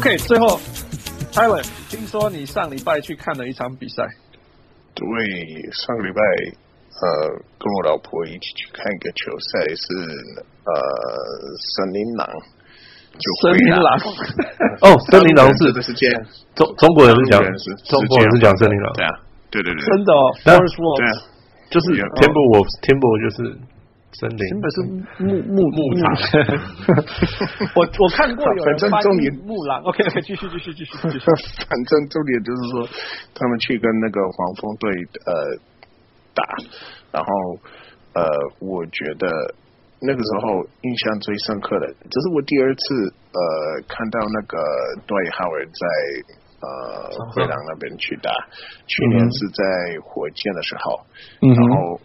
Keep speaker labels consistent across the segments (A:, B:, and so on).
A: OK，最后，Tyler，听说你上礼拜去看了一场比赛。
B: 对，上个礼拜，呃，跟我老婆一起去看一个球赛，是呃，森林狼。
A: 森林狼。
C: 哦，森林狼是
B: 的是这样，
C: 中中国人是讲，中国人是讲森林狼。
B: 对啊，对对对，
A: 真的哦。
C: 对
A: 啊，
C: 就是 Timberwolves，Timber 就是。森林，
A: 真的是牧牧牧场。我我看过有人翻译木狼。OK，继续继续继续继续。
B: 反正重点就是说，他们去跟那个黄蜂队呃打，然后呃，我觉得那个时候印象最深刻的，这是我第二次呃看到那个 Dwight Howard 在呃灰狼那边去打，去年是在火箭的时候，然后诶。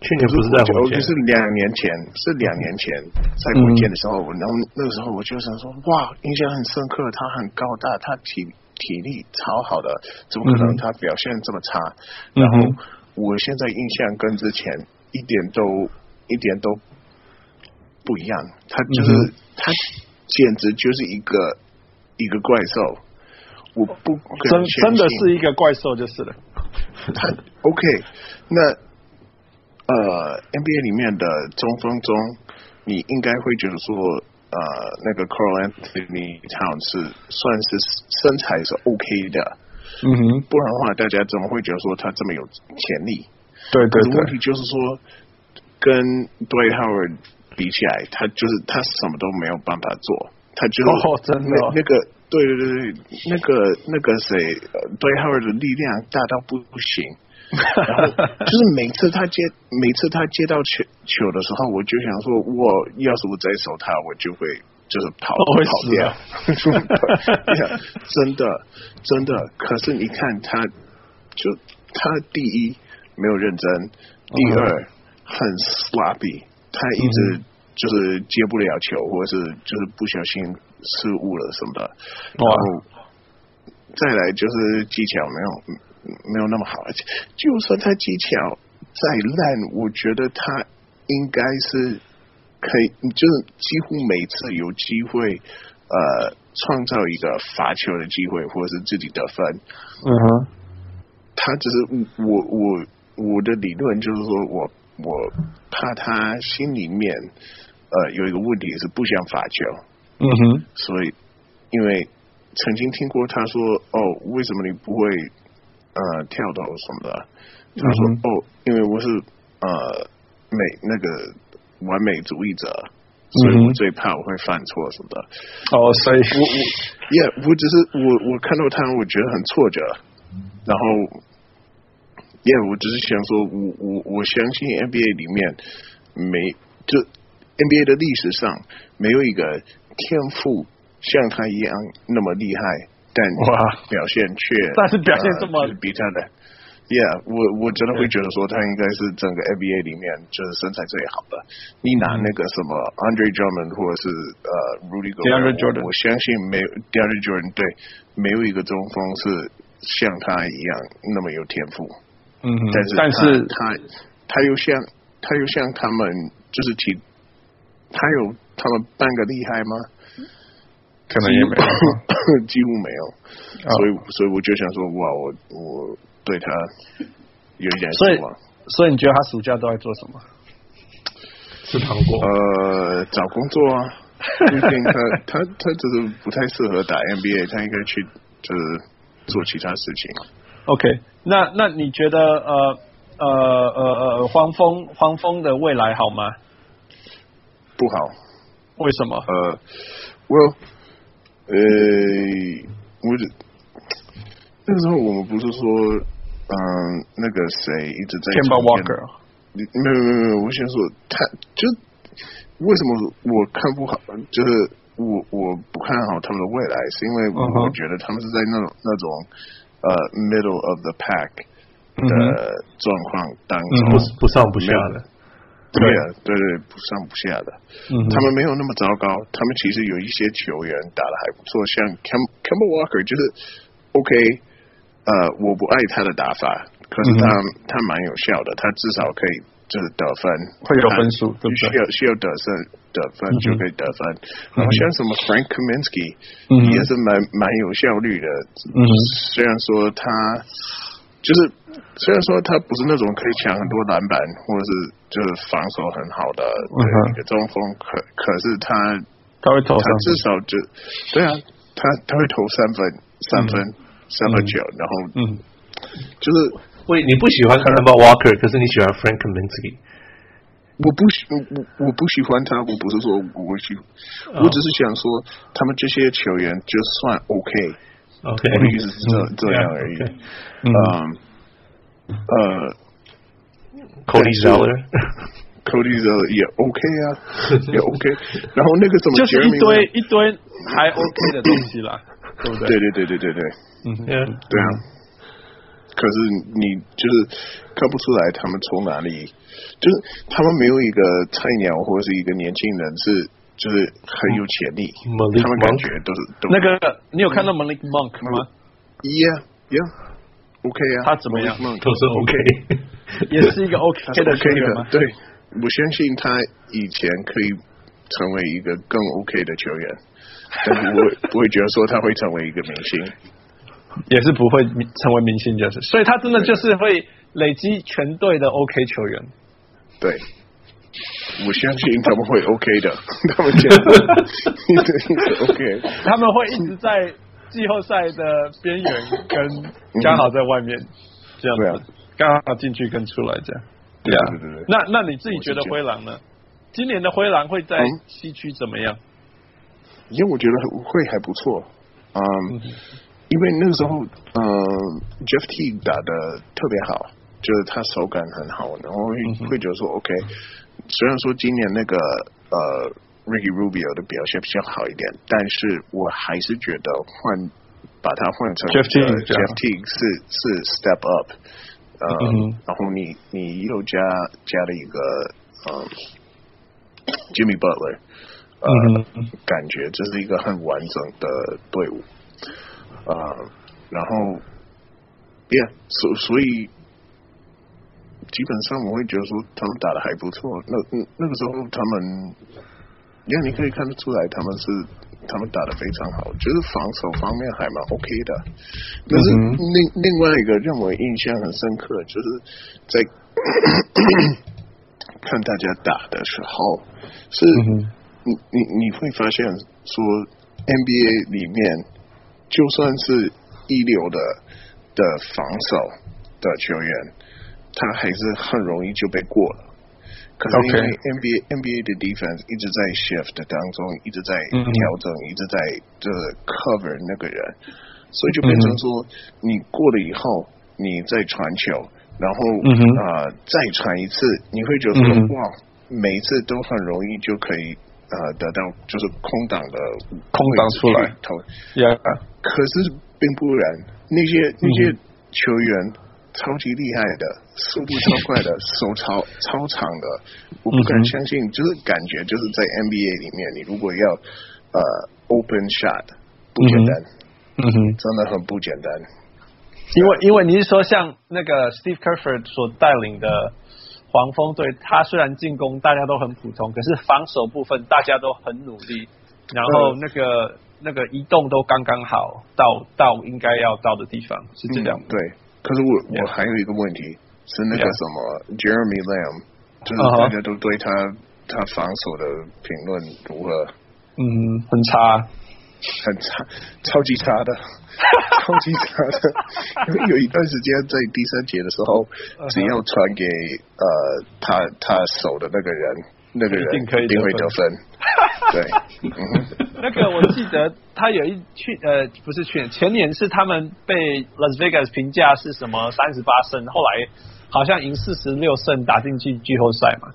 C: 去年不是在火箭，
B: 就是两年前，是两年前在火箭的时候，然后那个时候我就想说，哇，印象很深刻，他很高大，他体体力超好的，怎么可能他表现这么差？然后我现在印象跟之前一点都一点都不一样，他就是他简直就是一个一个怪兽，我不
A: 真真的是一个怪兽就是了，
B: 他 OK 那。呃，NBA 里面的中锋中，你应该会觉得说，呃，那个 Karl-Anthony Towns 是算是身材是 OK 的，
A: 嗯哼，
B: 不然的话，大家怎么会觉得说他这么有潜力？
A: 对对对。
B: 问题就是说，跟 Dwight Howard 比起来，他就是他什么都没有办法做，他就是
A: 哦，真的
B: 那个，对对对对，那个那个谁，Dwight Howard 的力量大到不不行。然后就是每次他接每次他接到球球的时候，我就想说，我要是我再守他，我就会就是跑跑掉。真的真的，可是你看他，就他第一没有认真，第二很 sloppy，他一直就是接不了球，或者是就是不小心失误了什么的。然后再来就是技巧没有。没有那么好，而且就算他技巧再烂，我觉得他应该是可以，就是几乎每次有机会呃创造一个罚球的机会，或者是自己得分。
A: 嗯哼，
B: 他只是我我我的理论就是说我我怕他心里面呃有一个问题是不想罚球。
A: 嗯哼，
B: 所以因为曾经听过他说哦，为什么你不会？呃，跳投什么的，他说、嗯、哦，因为我是呃美那个完美主义者，所以我最怕我会犯错什么的。
A: 哦，所以
B: 我我也、yeah, 我只是我我看到他，我觉得很挫折。然后，耶、yeah,，我只是想说，我我我相信 NBA 里面没就 NBA 的历史上没有一个天赋像他一样那么厉害。但哇，表现却
A: 但是表现这么、
B: 呃、比他的，Yeah，我我真的会觉得说他应该是整个 NBA 里面就是身材最好的。你拿那个什么 Andre Drummond 或者是呃 Rudy Gobert，我相信没有 DeAndre Jordan 对，没有一个中锋是像他一样那么有天赋。
A: 嗯，
B: 但是
A: 但是
B: 他他又像他又像他们就是提他有他们半个厉害吗？
A: 可能也没有，
B: 几乎没有，所以所以我就想说，哇，我我对他有一点失望。
A: 所以你觉得他暑假都在做什么？吃糖果？
B: 呃，找工作啊。毕竟他 他他就是不太适合打 NBA，他应该去就是做其他事情。
A: OK，那那你觉得呃呃呃呃黄蜂黄蜂的未来好吗？
B: 不好。
A: 为什么？
B: 呃，我。呃，我那个时候我们不是说，嗯，那个谁一直在
A: Kemba Walker，
B: 没有没有没有，我先说他就为什么我看不好，就是我我不看好他们的未来，是因为我觉得他们是在那种那种呃 middle of the pack 的状况当中，
C: 不不上不下的。
B: 对啊，对对，不上不下的，嗯，他们没有那么糟糕，他们其实有一些球员打的还不错，像 Cam Cam Walker 就是 OK，呃，我不爱他的打法，可是他，嗯，他蛮有效的，他至少可以就是得分，
A: 会有分数，对不对？
B: 需要需要得分得分就可以得分。然后像什么 Frank Kaminsky 也是蛮蛮有效率的。嗯，虽然说他就是虽然说他不是那种可以抢很多篮板或者是就是防守很好的一个中锋，可可是他
A: 他会投，
B: 他至少就对啊，他他会投三分三分三分球，然后嗯，就是。
C: 喂，你不喜欢 Kemba Walker，可是你喜欢 Frank Kaminsky。
B: 我不喜我我不喜欢他，我不是说我喜欢，我只是想说他们这些球员就算 OK。
C: OK，
B: 我的意思是这这样而已。嗯，呃，
C: Cody Zeller，Cody
B: Zeller 也 OK 啊，也 OK。然后那个怎么
A: 就是一堆一堆还 OK 的东西啦，对不对？
B: 对对对对对对，嗯，对啊。可是你就是看不出来他们从哪里，就是他们没有一个菜鸟或者是一个年轻人是就是很有潜力，他们感觉都是都
A: 那个你有看到 Malik Monk 吗
B: ？Yeah, yeah, OK 啊，
A: 他怎么样？
C: 都是 OK，
A: 也是一个 OK 的球员吗？
B: 对，我相信他以前可以成为一个更 OK 的球员，但是我不会觉得说他会成为一个明星。
A: 也是不会成为明星，就是，所以他真的就是会累积全队的 OK 球员。
B: 对，我相信他们会 OK 的，他们讲的 OK，
A: 他们会一直在季后赛的边缘，跟刚好在外面这样子，刚好进去跟出来这样。
B: 对啊，对对对。
A: 那那你自己觉得灰狼呢？今年的灰狼会在西区怎么样？
B: 因为我觉得会还不错，嗯。因为那个时候，嗯、呃、Jeff Teague 打的特别好，就是他手感很好，然后会会觉得说，OK，虽然说今年那个呃 Ricky Rubio 的表现比较好一点，但是我还是觉得换把它换成
A: Jeff Teague，
B: 呃、Jeff Teague 是是 step up，呃，嗯、然后你你又加加了一个呃 Jimmy Butler，呃，嗯、感觉这是一个很完整的队伍。啊、呃，然后，yeah，所所以基本上我会觉得说他们打的还不错。那那个时候他们，因为你可以看得出来他们是他们打的非常好，就是防守方面还蛮 OK 的。但是另另外一个让我印象很深刻，就是在 看大家打的时候，是你你你会发现说 NBA 里面。就算是一流的的防守的球员，他还是很容易就被过了。可是因为 NBA. NBA 的 defense 一直在 shift 当中，一直在调整，嗯、一直在就是 cover 那个人，所以就变成说，你过了以后，你再传球，然后啊、嗯哼呃、再传一次，你会觉得说、哇，每一次都很容易就可以。呃，得到就是空档的
A: 空档出来投，呀 Yeah.、呃，
B: 可是并不然，那些那些球员超级厉害的，速度超快的，手超超长的，我不敢相信，就是感觉就是在 NBA 里面，你如果要呃 open shot 不简单，嗯哼，真的很不简单，
A: 因为因为你是说像那个 Steve Clifford 所带领的。黄蜂队，他虽然进攻大家都很普通，可是防守部分大家都很努力，然后那个那个移动都刚刚好到到应该要到的地方，是这样、嗯。
B: 对，可是我.我还有一个问题是那个什么. Jeremy Lamb，就是大家都对他、uh. 他防守的评论如何？
A: 嗯，很差。
B: 很差，超级差的，超级差的。因为有一段时间在第三节的时候，只要传给呃他他守的那个人，那个人一定可以，一定会得分。对，嗯、
A: 那个我记得他有一去呃不是去年前年是他们被 Las Vegas 评价是什么三十八胜，后来好像赢四十六胜打进去季后赛嘛。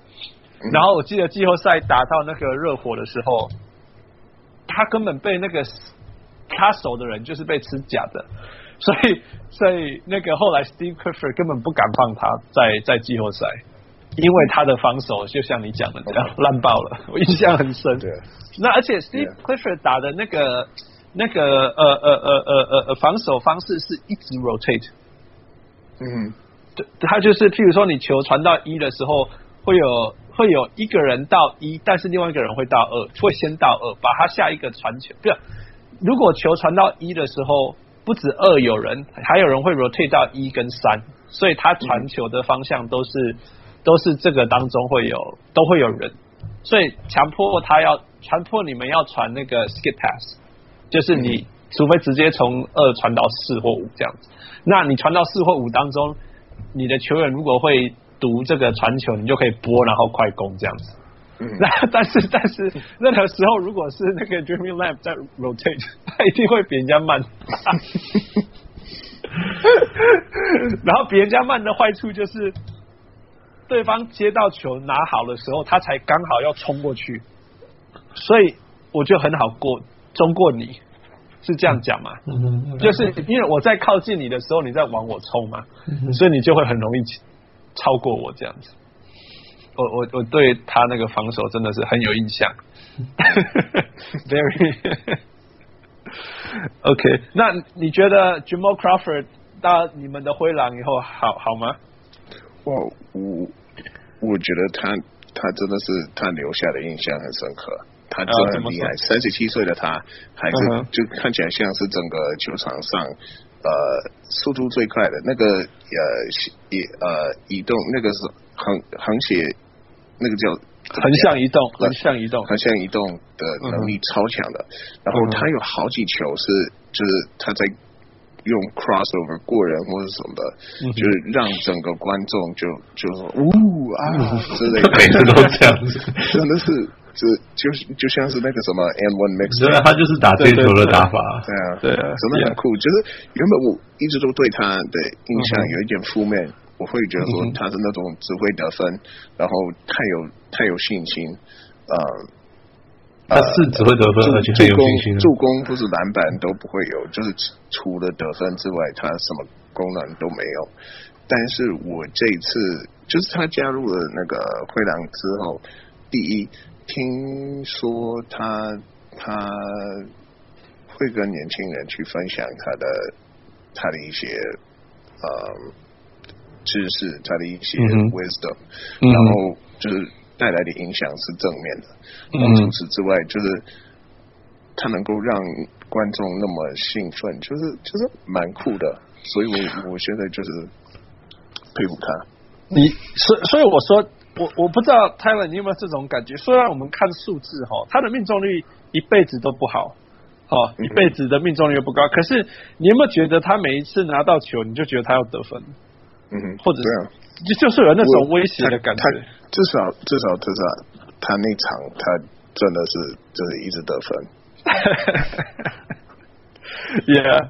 A: 然后我记得季后赛打到那个热火的时候。他根本被那个他手的人就是被吃假的，所以所以那个后来 Steve Clifford 根本不敢放他在在季后赛，因为他的防守就像你讲的这样烂爆了，我印象很深。对，那而且 Steve Clifford 打的那个那个呃呃呃呃呃防守方式是一直 rotate。嗯，对，他就是譬如说你球传到一的时候，会有会有一个人到一，但是另外一个人会到二，会先到二，把他下一个传球。不，如果球传到一的时候，不止二有人，还有人会 rotate 到一跟三，所以他传球的方向都是、嗯、都是这个当中会有都会有人，所以强迫他要强迫你们要传那个 skip pass，就是你、嗯、除非直接从二传到四或五这样子，那你传到四或五当中，你的球员如果会。读这个传球，你就可以拨，然后快攻这样子。嗯、那 但是但是任何时候，如果是那个 Dreaming Lamp 在 rotate，他一定会比人家慢。然后比人家慢的坏处就是，对方接到球拿好的时候，他才刚好要冲过去，所以我就很好过中过你，是这样讲嘛？嗯、就是因为我在靠近你的时候，你在往我冲嘛，所以你就会很容易。超过我这样子，我我我对他那个防守真的是很有印象。Very OK，那你觉得 Jamal Crawford 到你们的灰狼以后好好吗？
B: 我我我觉得他他真的是他留下的印象很深刻，他真的很厉害。三十七岁的他还是、uh. 就看起来像是整个球场上。呃，速度最快的那个呃，移呃移动那个是横横斜，那个叫
A: 横向移动，横向移动，
B: 横向移动的能力超强的。嗯、然后他有好几球是，就是他在用 crossover 过人或者什么的，嗯、就是让整个观众就就说呜啊之类的，
C: 每次都这样子，
B: 真的是。就就是就像是那个什么 and one mix，
C: 对啊，他就是打这球的打法，
B: 对啊，
A: 对啊，
B: 真的很酷。就是原本我一直都对他的印象有一点负面，我会觉得说他是那种只会得分，然后太有太有信心，呃，
C: 他是只会得分，而且很有信心，
B: 助攻不是篮板都不会有，就是除了得分之外，他什么功能都没有。但是我这一次就是他加入了那个灰狼之后，第一。听说他他会跟年轻人去分享他的他的一些呃知识，他的一些 wisdom，嗯，然后就是带来的影响是正面的。嗯，除此之外，就是他能够让观众那么兴奋，就是就是蛮酷的。所以我我现在就是佩服他。
A: 你所所以我说。我我不知道 Tyler 你有没有这种感觉？虽然我们看数字哈，他的命中率一辈子都不好，哦，一辈子的命中率又不高。可是你有没有觉得他每一次拿到球，你就觉得他要得分？
B: 嗯哼，
A: 或者是就就是有那种威胁的感觉。
B: 至少至少至少他那场他真的是就是一直得分。
A: Yeah，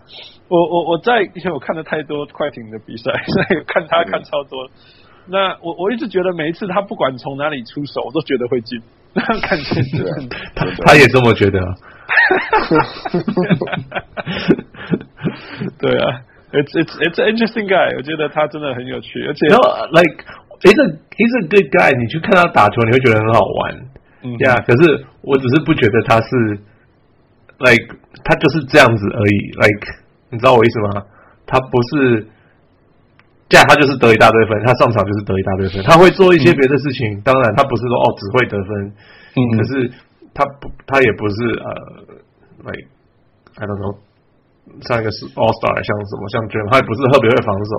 A: 我我我在以前我看了太多快艇的比赛，所以看他看超多。嗯那我我一直觉得每一次他不管从哪里出手，我都觉得会进，那感觉是
C: 他他也这么觉得。
A: 对啊 ，it's it's it's an interesting guy，我觉得他真的很有趣，而且
C: no, like he's a he's a good guy，你去看他打球，你会觉得很好玩，嗯呀。可是我只是不觉得他是 like 他就是这样子而已，like 你知道我意思吗？他不是。这样他就是得一大堆分，他上场就是得一大堆分。他会做一些别的事情，嗯、当然他不是说哦只会得分，嗯，可是他不他也不是呃，like I don't know，上一个是 All Star 像什么像 Jam，他也不是特别会防守，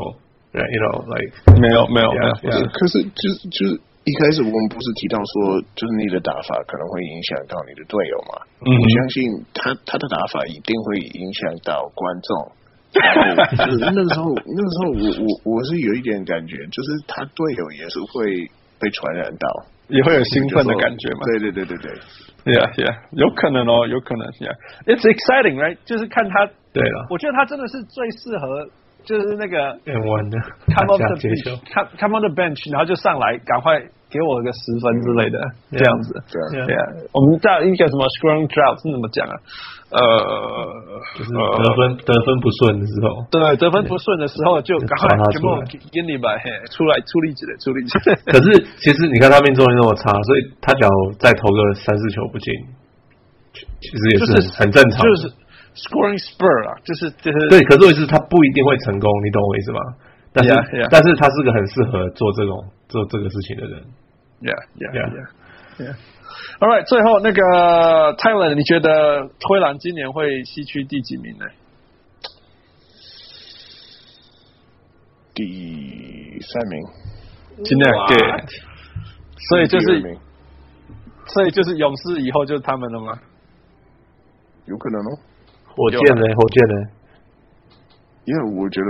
C: 对，you know like
A: 没有没有没有，
B: 可是就是就是一开始我们不是提到说，就是你的打法可能会影响到你的队友嘛？嗯，我相信他他的打法一定会影响到观众。就是那个时候，那个时候我我我是有一点感觉，就是他队友也是会被传染到，
A: 也会有兴奋的感觉嘛？
B: 对对对对对
A: ，Yeah Yeah，有可能哦，有可能，Yeah，It's exciting, right？就是看他，
C: 对了，
A: 我觉得他真的是最适合。就是那
C: 个 one 的
A: ，come on the bench，come come on the bench，然后就上来，赶快给我个十分之类的，这样子。对啊，对啊。我们在一个什么 scoring drought 是怎么讲啊？呃，
C: 就是得分得分不顺的时候。
A: 对，得分不顺的时候就赶快全部给你吧，嘿，出来出力子的出力子。
C: 可是其实你看他命中率那么差，所以他只要再投个三四球不进，其实也是很正常。
A: 就是。Scoring spur 啊，就是就是
C: 对，可是问题是他不一定会成功，你懂我意思吗？但是 yeah, yeah. 但是他是个很适合做这种做这个事情的人。
A: Yeah, yeah, yeah, yeah. All right，最后那个 Tyler，你觉得灰狼今年会西区第几名呢？
B: 第三名。
A: 今年对，所以就是，所以就是勇士以后就是他们了吗？
B: 有可能哦。
C: 火箭呢？火箭呢？
B: 因为我觉得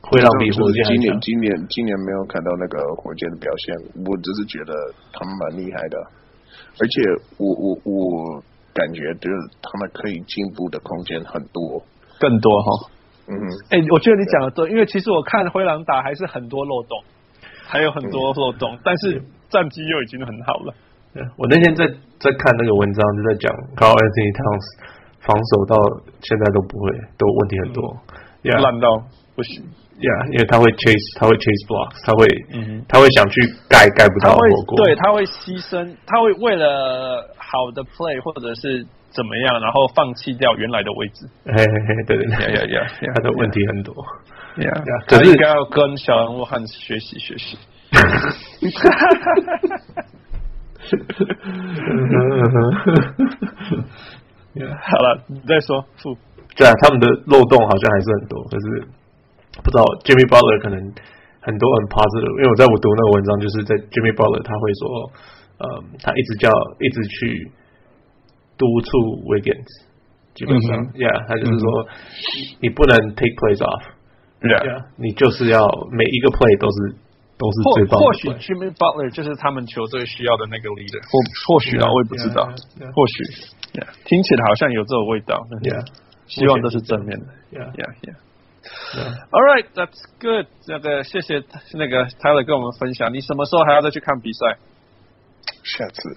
C: 灰狼比火箭
B: 今年今年今年没有看到那个火箭的表现，我只是觉得他们蛮厉害的，而且我我我感觉就是他们可以进步的空间很多，
A: 更多哈。
B: 嗯，
A: 哎、欸，我觉得你讲的对，因为其实我看灰狼打还是很多漏洞，还有很多漏洞，嗯、但是战绩又已经很好了。
C: 我那天在在看那个文章，就在讲 Karl-Anthony Towns 防守到现在都不会，都问题很多，
A: 烂、嗯、到不行。
C: Yeah, 因为他会 chase，他会 chase blocks，他会，嗯，他会想去盖盖不到火锅，
A: 对，他会牺牲，他会为了好的 play 或者是怎么样，然后放弃掉原来的位置。
C: 嘿嘿嘿，对对他的问题很多。
A: 呀呀，可是应该要跟小人物汉学习学习。好了，你再说。
C: 对啊，他们的漏洞好像还是很多，可是。不知道 Jimmy Butler 可能很多很 positive，因为我在我读那个文章，就是在 Jimmy Butler 他会说，呃，他一直叫一直去督促 Wiggins，基本上、嗯、，Yeah，他就是说、嗯、你不能 take plays off，Yeah，, yeah 你就是要每一个 play 都是都是最棒的。
A: 或许 Jimmy Butler 就是他们球队需要的那个 leader，或或许啊，我也不知道，yeah, yeah, yeah. 或许，Yeah，听起来好像有这种味道，Yeah，希望都是正面的，Yeah，Yeah，Yeah。Yeah. All right, that's good。那个谢谢那个 Tyler 跟我们分享。你什么时候还要再去看比赛？
B: 下次，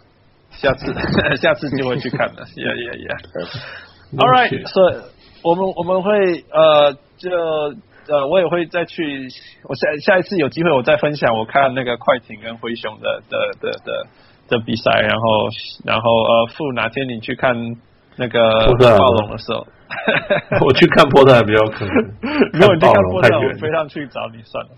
A: 下次，下次就会去看了。yeah, yeah, yeah. All right，so 我们我们会呃，就呃，我也会再去。我下下一次有机会，我再分享我看那个快艇跟灰熊的的的的的，比赛。然后然后呃，付哪天你去看那个暴龙的时候？
C: 我去看波特还比较可能，
A: 如果你去看波特，我飞上去找你算了。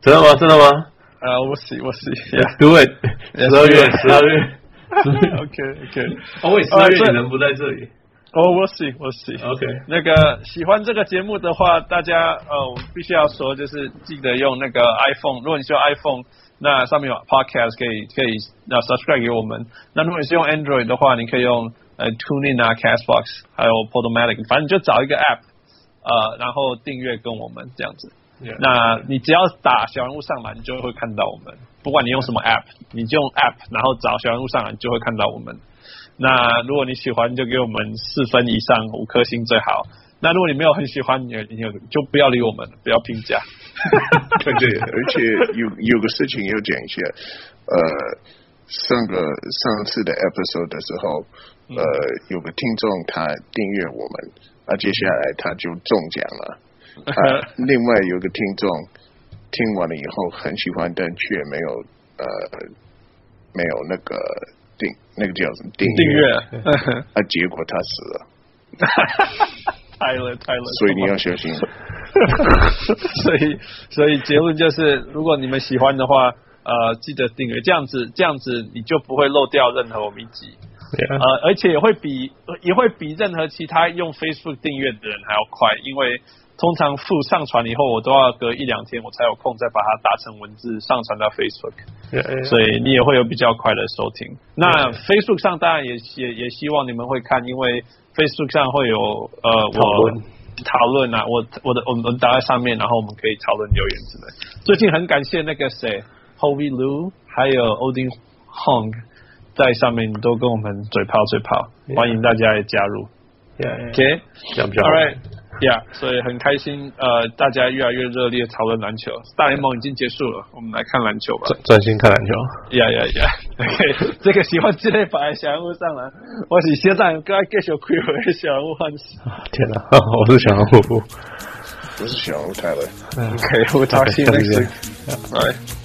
C: 真的吗？真的吗？
A: 呃，我试，我试。
C: Do it。十二月，十二月。
A: OK，OK。
C: 哦，喂，十二月你人不在这里。
A: 哦，我试，我试。
C: OK。
A: 那个喜欢这个节目的话，大家呃，我们必须要说，就是记得用那个 iPhone。如果你是用 iPhone，那上面有 Podcast 可以可以那 subscribe 给我们。那如果你是用 Android 的话，你可以用。呃，TuneIn 啊，Castbox，还有 Podomatic，反正你就找一个 App，呃，然后订阅跟我们这样子。Yeah. 那你只要打小人物上来，你就会看到我们。不管你用什么 App，你就用 App，然后找小人物上来，你就会看到我们。那如果你喜欢，就给我们四分以上五颗星最好。那如果你没有很喜欢，你你就不要理我们，不要评价。
B: 对对，而且有有个事情要讲一下，呃，上个上次的 episode 的时候。呃，有个听众他订阅我们，那接下来他就中奖了。啊，另外有个听众听完了以后很喜欢，但却没有呃没有那个订那个叫什么订阅，啊，结果他死了。
A: 太了太了，
B: 所以你要小心。
A: 所以所以结论就是，如果你们喜欢的话，呃，记得订阅，这样子这样子你就不会漏掉任何我们一集。呃，而且也会比也会比任何其他用 Facebook 订阅的人还要快，因为通常附上传以后，我都要隔一两天我才有空再把它打成文字上传到 Facebook. 所以你也会有比较快的收听。那 Facebook 上当然也也也希望你们会看，因为 Facebook 上会有呃我讨论啊，我我的我们打在上面，然后我们可以讨论留言之类。最近很感谢那个谁 Hovey Lu 还有 Odin Hong。在上面，你都跟我们嘴炮嘴炮，yeah. 欢迎大家也加入。
C: Yeah,
A: OK，
C: 这样比较好。
A: All right，Yeah，所以很开心，呃，大家越来越热烈讨论篮球。大联盟已经结束了，我们来看篮球吧。
C: 专专心看篮球。
A: Yeah，Yeah，Yeah。OK，这个喜欢这类把小人物上来，我是学长，刚继续亏回小人物欢喜。
C: 天哪，我是小人物，
B: 我是小人物泰勒。
A: OK，我 talk to you next week。Bye。